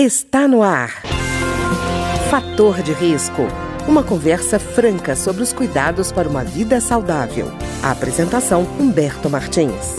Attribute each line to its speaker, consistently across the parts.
Speaker 1: Está no ar. Fator de risco. Uma conversa franca sobre os cuidados para uma vida saudável. A apresentação Humberto Martins.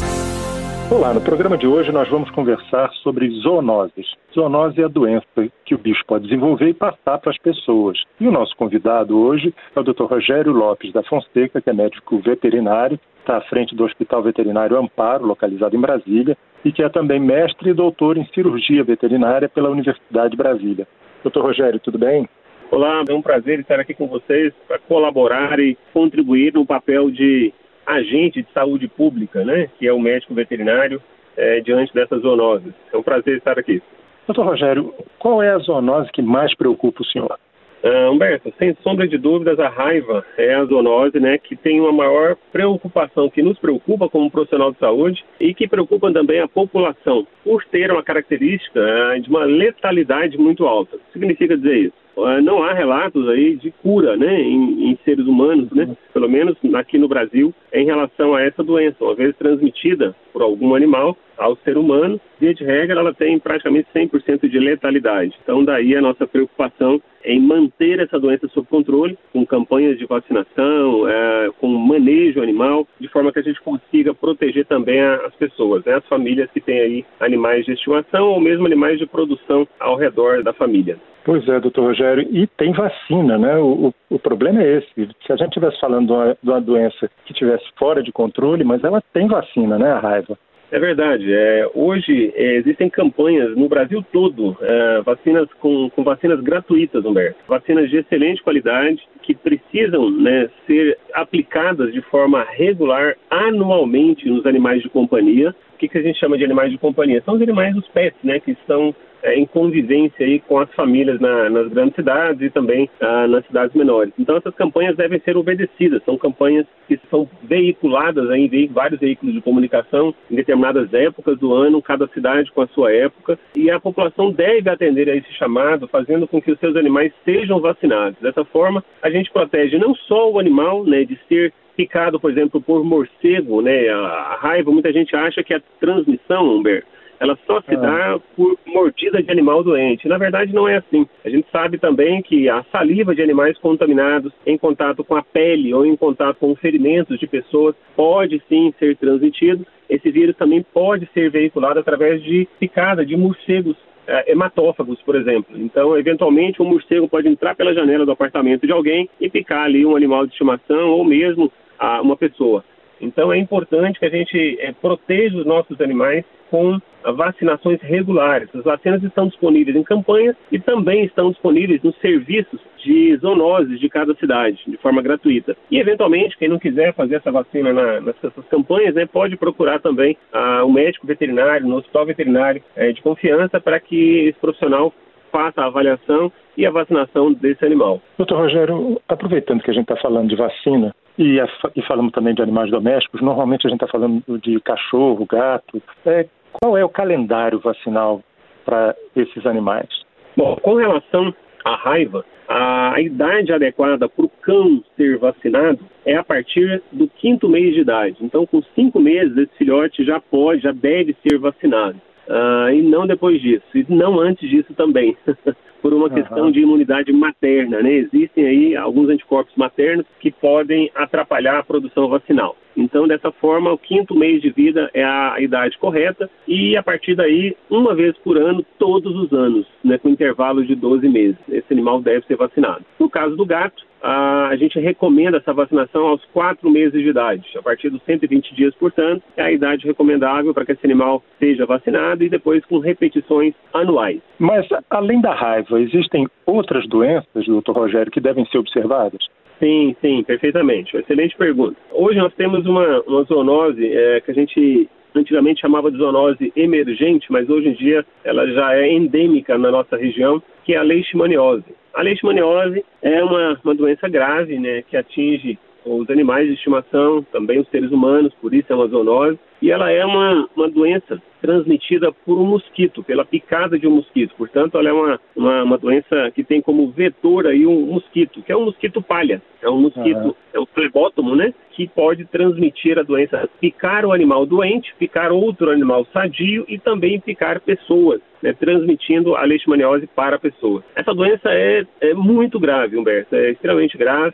Speaker 2: Olá, no programa de hoje nós vamos conversar sobre zoonoses. Zoonose é a doença que o bicho pode desenvolver e passar para as pessoas. E o nosso convidado hoje é o Dr. Rogério Lopes da Fonseca, que é médico veterinário, está à frente do Hospital Veterinário Amparo, localizado em Brasília, e que é também mestre e doutor em cirurgia veterinária pela Universidade de Brasília. Doutor Rogério, tudo bem?
Speaker 3: Olá, é um prazer estar aqui com vocês para colaborar e contribuir no papel de agente de saúde pública, né, que é o médico veterinário, é, diante dessas zoonoses. É um prazer estar aqui.
Speaker 2: Doutor Rogério, qual é a zoonose que mais preocupa o senhor?
Speaker 3: Uh, Humberto, sem sombra de dúvidas, a raiva é a zoonose né, que tem uma maior preocupação, que nos preocupa como profissional de saúde e que preocupa também a população, por ter uma característica uh, de uma letalidade muito alta. O que significa dizer isso? Uh, não há relatos aí de cura né, em, em seres humanos, né, pelo menos aqui no Brasil, em relação a essa doença, uma vez transmitida por algum animal ao ser humano, via de regra, ela tem praticamente 100% de letalidade. Então, daí a nossa preocupação em manter essa doença sob controle, com campanhas de vacinação, é, com manejo animal, de forma que a gente consiga proteger também as pessoas, né, as famílias que têm aí animais de estimação ou mesmo animais de produção ao redor da família.
Speaker 2: Pois é, doutor Rogério, e tem vacina, né? O, o, o problema é esse. Se a gente estivesse falando de uma, de uma doença que estivesse fora de controle, mas ela tem vacina, né? A raiva.
Speaker 3: É verdade. É, hoje é, existem campanhas no Brasil todo, é, vacinas com, com, vacinas gratuitas, Humberto. Vacinas de excelente qualidade que precisam né, ser aplicadas de forma regular anualmente nos animais de companhia. Que, que a gente chama de animais de companhia? São os animais dos pets, né, que estão é, em convivência aí com as famílias na, nas grandes cidades e também ah, nas cidades menores. Então essas campanhas devem ser obedecidas, são campanhas que são veiculadas aí em vários veículos de comunicação em determinadas épocas do ano, cada cidade com a sua época, e a população deve atender a esse chamado, fazendo com que os seus animais sejam vacinados. Dessa forma, a gente protege não só o animal né, de ser picado, por exemplo, por morcego, né, a raiva, muita gente acha que a transmissão, Humberto, ela só se ah. dá por mordida de animal doente. Na verdade, não é assim. A gente sabe também que a saliva de animais contaminados em contato com a pele ou em contato com ferimentos de pessoas pode sim ser transmitido. Esse vírus também pode ser veiculado através de picada de morcegos é, hematófagos, por exemplo. Então, eventualmente, um morcego pode entrar pela janela do apartamento de alguém e picar ali um animal de estimação ou mesmo ah, uma pessoa. Então, é importante que a gente é, proteja os nossos animais com vacinações regulares. As vacinas estão disponíveis em campanhas e também estão disponíveis nos serviços de zoonoses de cada cidade, de forma gratuita. E, eventualmente, quem não quiser fazer essa vacina na, nessas campanhas, né, pode procurar também ah, um médico veterinário, no hospital veterinário é, de confiança, para que esse profissional faça a avaliação e a vacinação desse animal.
Speaker 2: Doutor Rogério, aproveitando que a gente está falando de vacina, e, e, falamos também de animais domésticos, normalmente a gente está falando de cachorro, gato. É, qual é o calendário vacinal para esses animais?
Speaker 3: Bom, com relação à raiva, a idade adequada para o cão ser vacinado é a partir do quinto mês de idade. Então, com cinco meses, esse filhote já pode, já deve ser vacinado. Uh, e não depois disso, e não antes disso também, por uma uhum. questão de imunidade materna. Né? Existem aí alguns anticorpos maternos que podem atrapalhar a produção vacinal. Então, dessa forma, o quinto mês de vida é a idade correta e, a partir daí, uma vez por ano, todos os anos, né, com intervalo de 12 meses. Esse animal deve ser vacinado. No caso do gato, a gente recomenda essa vacinação aos quatro meses de idade. A partir dos 120 dias, portanto, é a idade recomendável para que esse animal seja vacinado e depois com repetições anuais.
Speaker 2: Mas, além da raiva, existem outras doenças, doutor Rogério, que devem ser observadas?
Speaker 3: Sim, sim, perfeitamente. Excelente pergunta. Hoje nós temos uma, uma zoonose é, que a gente antigamente chamava de zoonose emergente, mas hoje em dia ela já é endêmica na nossa região, que é a leishmaniose. A leishmaniose é uma, uma doença grave, né, que atinge os animais de estimação, também os seres humanos, por isso é uma zoonose. E ela é uma, uma doença transmitida por um mosquito, pela picada de um mosquito. Portanto, ela é uma, uma, uma doença que tem como vetor aí um mosquito, que é um mosquito palha. É um mosquito, uhum. é um flebótomo, né, que pode transmitir a doença, picar o animal doente, picar outro animal sadio e também picar pessoas, né, transmitindo a leishmaniose para a pessoa. Essa doença é, é muito grave, Humberto, é extremamente grave.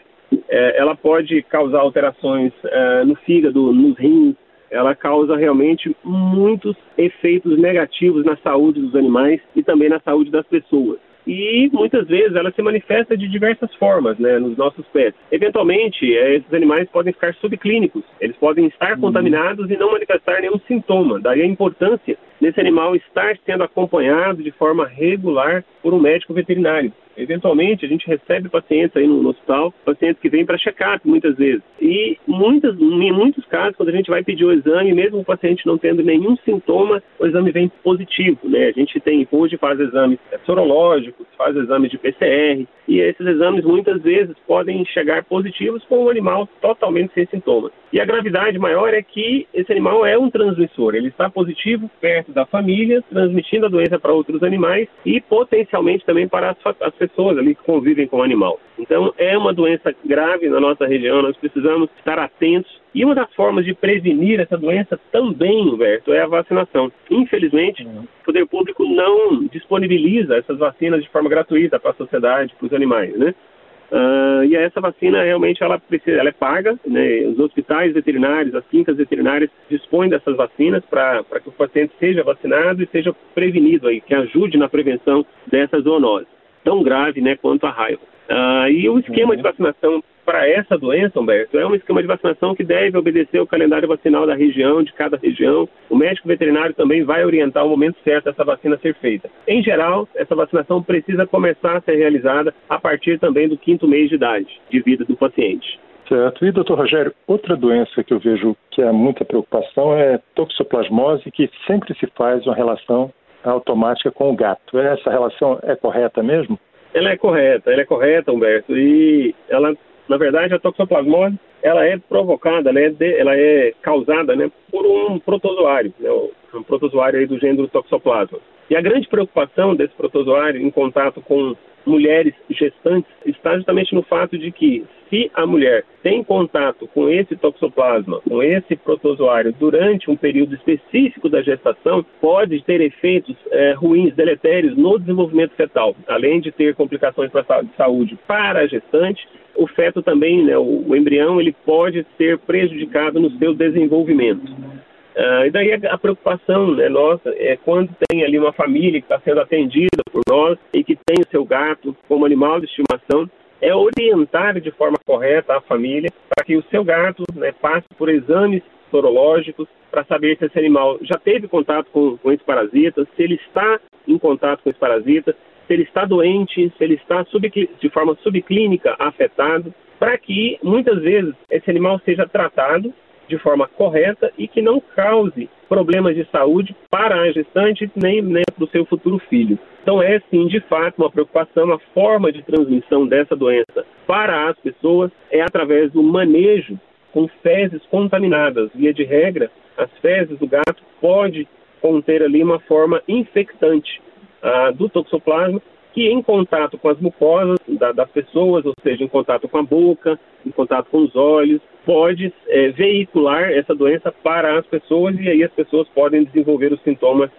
Speaker 3: É, ela pode causar alterações é, no fígado, nos rins, ela causa realmente muitos efeitos negativos na saúde dos animais e também na saúde das pessoas e muitas vezes ela se manifesta de diversas formas né, nos nossos pets. Eventualmente, é, esses animais podem ficar subclínicos, eles podem estar uhum. contaminados e não manifestar nenhum sintoma. Daí a importância desse animal estar sendo acompanhado de forma regular por um médico veterinário. Eventualmente, a gente recebe pacientes aí no, hospital, pacientes que vêm para check-up muitas vezes. E muitas, em muitos casos, quando a gente vai pedir o exame, mesmo o paciente não tendo nenhum sintoma, o exame vem positivo, né? A gente tem, hoje faz exames sorológicos, faz exames de PCR, e esses exames muitas vezes podem chegar positivos com um animal totalmente sem sintomas. E a gravidade maior é que esse animal é um transmissor, ele está positivo perto da família, transmitindo a doença para outros animais e potencialmente também para as, as pessoas ali que convivem com o animal. Então é uma doença grave na nossa região, nós precisamos estar atentos. E uma das formas de prevenir essa doença também, Humberto, é a vacinação. Infelizmente, uhum. o poder público não disponibiliza essas vacinas de forma gratuita para a sociedade, para os animais, né? Uh, e essa vacina realmente ela precisa, ela é paga, né? Os hospitais veterinários, as clínicas veterinárias dispõem dessas vacinas para que o paciente seja vacinado e seja prevenido aí, que ajude na prevenção dessa zoonose tão grave, né, quanto a raiva. Uh, e o esquema uhum. de vacinação para essa doença, Humberto, é um esquema de vacinação que deve obedecer o calendário vacinal da região, de cada região. O médico veterinário também vai orientar o momento certo dessa vacina ser feita. Em geral, essa vacinação precisa começar a ser realizada a partir também do quinto mês de idade de vida do paciente.
Speaker 2: Certo. E, doutor Rogério, outra doença que eu vejo que há muita preocupação é toxoplasmose, que sempre se faz uma relação automática com o gato. Essa relação é correta mesmo?
Speaker 3: Ela é correta, ela é correta, Humberto. E ela, na verdade, a toxoplasmose, ela é provocada, ela é, de, ela é causada né, por um protozoário, né, um protozoário aí do gênero Toxoplasma. E a grande preocupação desse protozoário em contato com mulheres gestantes está justamente no fato de que se a mulher tem contato com esse toxoplasma, com esse protozoário durante um período específico da gestação, pode ter efeitos é, ruins, deletérios no desenvolvimento fetal, além de ter complicações para de saúde para a gestante. O feto também, né, o, o embrião, ele pode ser prejudicado no seu desenvolvimento. Uh, e daí a, preocupação né, nossa é quando tem ali uma família que está sendo atendida por nós e que tem o seu gato como animal de estimação, é orientar de forma correta a família para que o seu gato né, passe por exames sorológicos para saber se esse animal já teve contato com, com esse parasita, se ele está em contato com esse parasita, se ele está doente, se ele está de forma subclínica afetado, para que muitas vezes esse animal seja tratado de forma correta e que não cause problemas de saúde para a gestante nem, nem para o seu futuro filho. Então é sim, de fato, uma preocupação, a forma de transmissão dessa doença para as pessoas é através do manejo com fezes contaminadas. Via de regra, as fezes do gato pode conter ali uma forma infectante ah, do toxoplasma que em contato com as mucosas da, das pessoas, ou seja, em contato com a boca, em contato com os olhos, pode é, veicular essa doença para as pessoas e aí as pessoas podem desenvolver os sintomas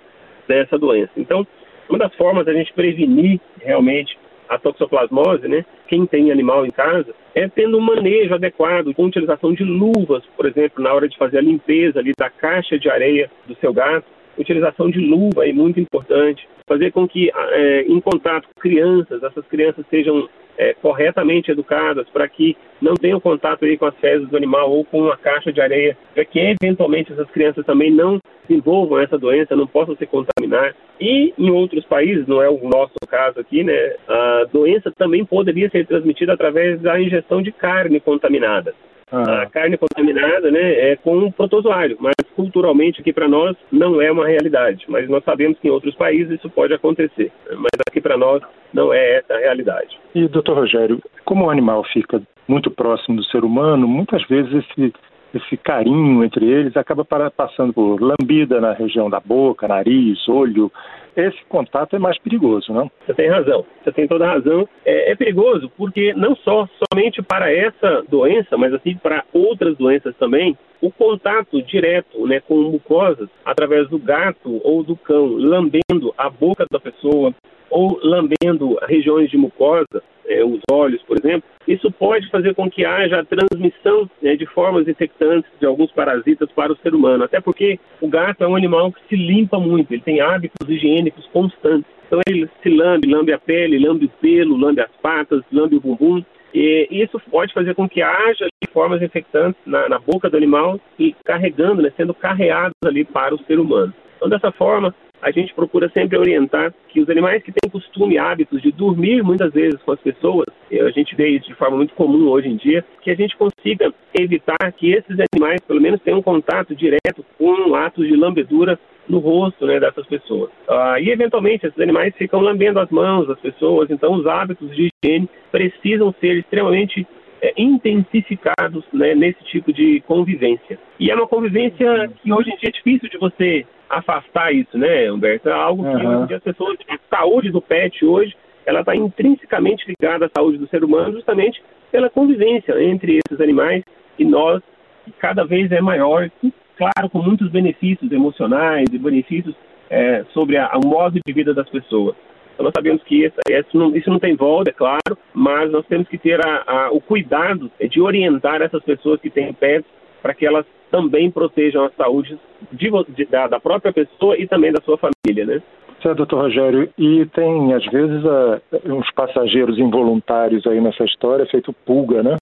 Speaker 3: dessa doença. Então, uma das formas da gente prevenir realmente a toxoplasmose, né, quem tem animal em casa, é tendo um manejo adequado, com utilização de luvas, por exemplo, na hora de fazer a limpeza ali da caixa de areia do seu gato, utilização de luva é muito importante, fazer com que, é, em contato com crianças, essas crianças sejam é, corretamente educadas para que não tenham contato aí com as fezes do animal ou com uma caixa de areia, para que eventualmente essas crianças também não desenvolvam essa doença, não possam se contaminar. E em outros países, não é o nosso caso aqui, né, a doença também poderia ser transmitida através da ingestão de carne contaminada. Ah. A carne contaminada né, é com um protozoário, mas culturalmente aqui para nós não é uma realidade. Mas nós sabemos que em outros países isso pode acontecer. Mas aqui para nós não é essa a realidade.
Speaker 2: E, doutor Rogério, como o animal fica muito próximo do ser humano, muitas vezes esse, esse carinho entre eles acaba passando por lambida na região da boca, nariz, olho. Esse contato é mais perigoso, não?
Speaker 3: Você tem razão, você tem toda a razão. É, é perigoso porque não só somente para essa doença, mas assim para outras doenças também, o contato direto né, com mucosas através do gato ou do cão lambendo a boca da pessoa ou lambendo regiões de mucosa, é, os olhos, por exemplo, isso pode fazer com que haja a transmissão né, de formas infectantes de alguns parasitas para o ser humano. Até porque o gato é um animal que se limpa muito, ele tem hábitos higiênicos constantes. Então ele se lambe, lambe a pele, lambe o pelo, lambe as patas, lambe o bumbum. E isso pode fazer com que haja formas infectantes na, na boca do animal e carregando, né, sendo carreados ali para o ser humano. Então, dessa forma, a gente procura sempre orientar que os animais que têm costume, hábitos de dormir muitas vezes com as pessoas, a gente vê isso de forma muito comum hoje em dia, que a gente consiga evitar que esses animais, pelo menos, tenham contato direto com atos de lambedura no rosto né, dessas pessoas. Ah, e, eventualmente, esses animais ficam lambendo as mãos das pessoas, então os hábitos de higiene precisam ser extremamente é, intensificados né, nesse tipo de convivência. E é uma convivência que hoje em dia é difícil de você afastar isso, né, Humberto? É algo que uhum. hoje em dia as pessoas, a saúde do pet hoje, ela está intrinsecamente ligada à saúde do ser humano justamente pela convivência entre esses animais e nós, que cada vez é maior, e, claro, com muitos benefícios emocionais e benefícios é, sobre a, o modo de vida das pessoas. Nós sabemos que isso, isso, não, isso não tem volta, é claro, mas nós temos que ter a, a, o cuidado de orientar essas pessoas que têm pets para que elas também protejam a saúde de, de, da, da, própria pessoa e também da sua família, né?
Speaker 2: Certo, doutor Rogério. E tem, às vezes, uh, uns passageiros involuntários aí nessa história, feito pulga, né?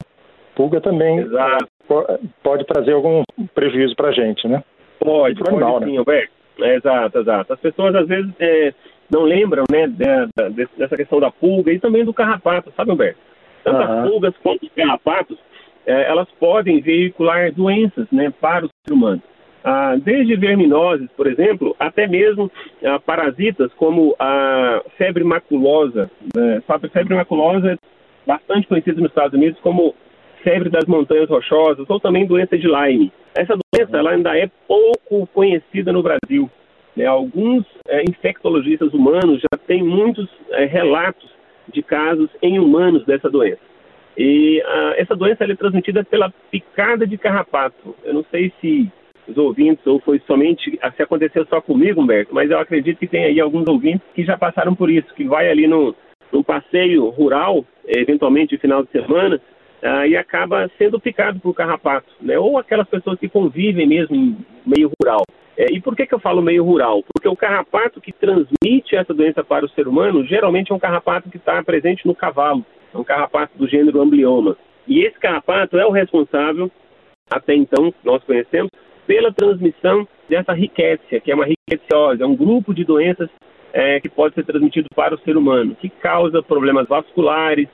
Speaker 2: Pulga também Exato. pode trazer algum prejuízo para a gente, né?
Speaker 3: Pode, pode animal, sim, né? Roberto. É, exato, exato. As pessoas, às vezes, é, não lembram né, dessa questão da pulga e também do carrapato, sabe, Humberto? Tanto uhum. as pulgas quanto os carrapatos, é, elas podem veicular doenças né, para o ser humano. Ah, desde verminoses, por exemplo, até mesmo ah, parasitas como a febre maculosa. Né? A febre maculosa é bastante conhecida nos Estados Unidos como febre das montanhas rochosas ou também doença de Lyme. Essa doença ela ainda é pouco conhecida no Brasil. Né? Alguns é, infectologistas humanos já têm muitos é, relatos de casos em humanos dessa doença. E a, essa doença é transmitida pela picada de carrapato. Eu não sei se os ouvintes ou foi somente se aconteceu só comigo, Humberto, mas eu acredito que tem aí alguns ouvintes que já passaram por isso, que vai ali no, num passeio rural, eventualmente final de semana, uh, e acaba sendo picado por carrapato, né? Ou aquelas pessoas que convivem mesmo em meio rural. É, e por que, que eu falo meio rural? Porque o carrapato que transmite essa doença para o ser humano geralmente é um carrapato que está presente no cavalo, é um carrapato do gênero amblioma. E esse carrapato é o responsável, até então, nós conhecemos, pela transmissão dessa riquécia, que é uma riqueciose, é um grupo de doenças é, que pode ser transmitido para o ser humano, que causa problemas vasculares,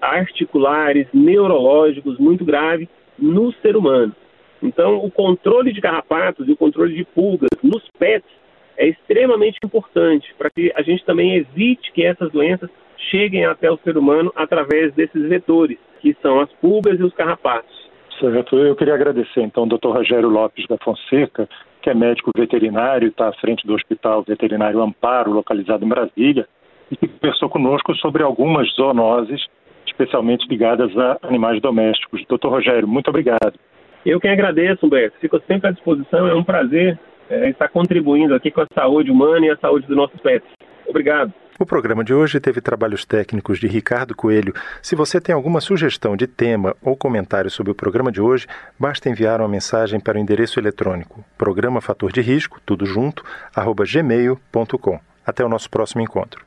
Speaker 3: articulares, neurológicos muito graves no ser humano. Então, o controle de carrapatos e o controle de pulgas nos pets é extremamente importante para que a gente também evite que essas doenças cheguem até o ser humano através desses vetores, que são as pulgas e os carrapatos.
Speaker 2: Certo. Eu queria agradecer, então, ao Dr. Rogério Lopes da Fonseca, que é médico veterinário, está à frente do Hospital Veterinário Amparo, localizado em Brasília, e que conversou conosco sobre algumas zoonoses, especialmente ligadas a animais domésticos. Doutor Rogério, muito obrigado.
Speaker 3: Eu quem agradeço, Humberto. Fico sempre à disposição. É um prazer é, estar contribuindo aqui com a saúde humana e a saúde dos nossos pets. Obrigado.
Speaker 4: O programa de hoje teve trabalhos técnicos de Ricardo Coelho. Se você tem alguma sugestão de tema ou comentário sobre o programa de hoje, basta enviar uma mensagem para o endereço eletrônico programa fator de risco, tudo junto, arroba gmail.com. Até o nosso próximo encontro.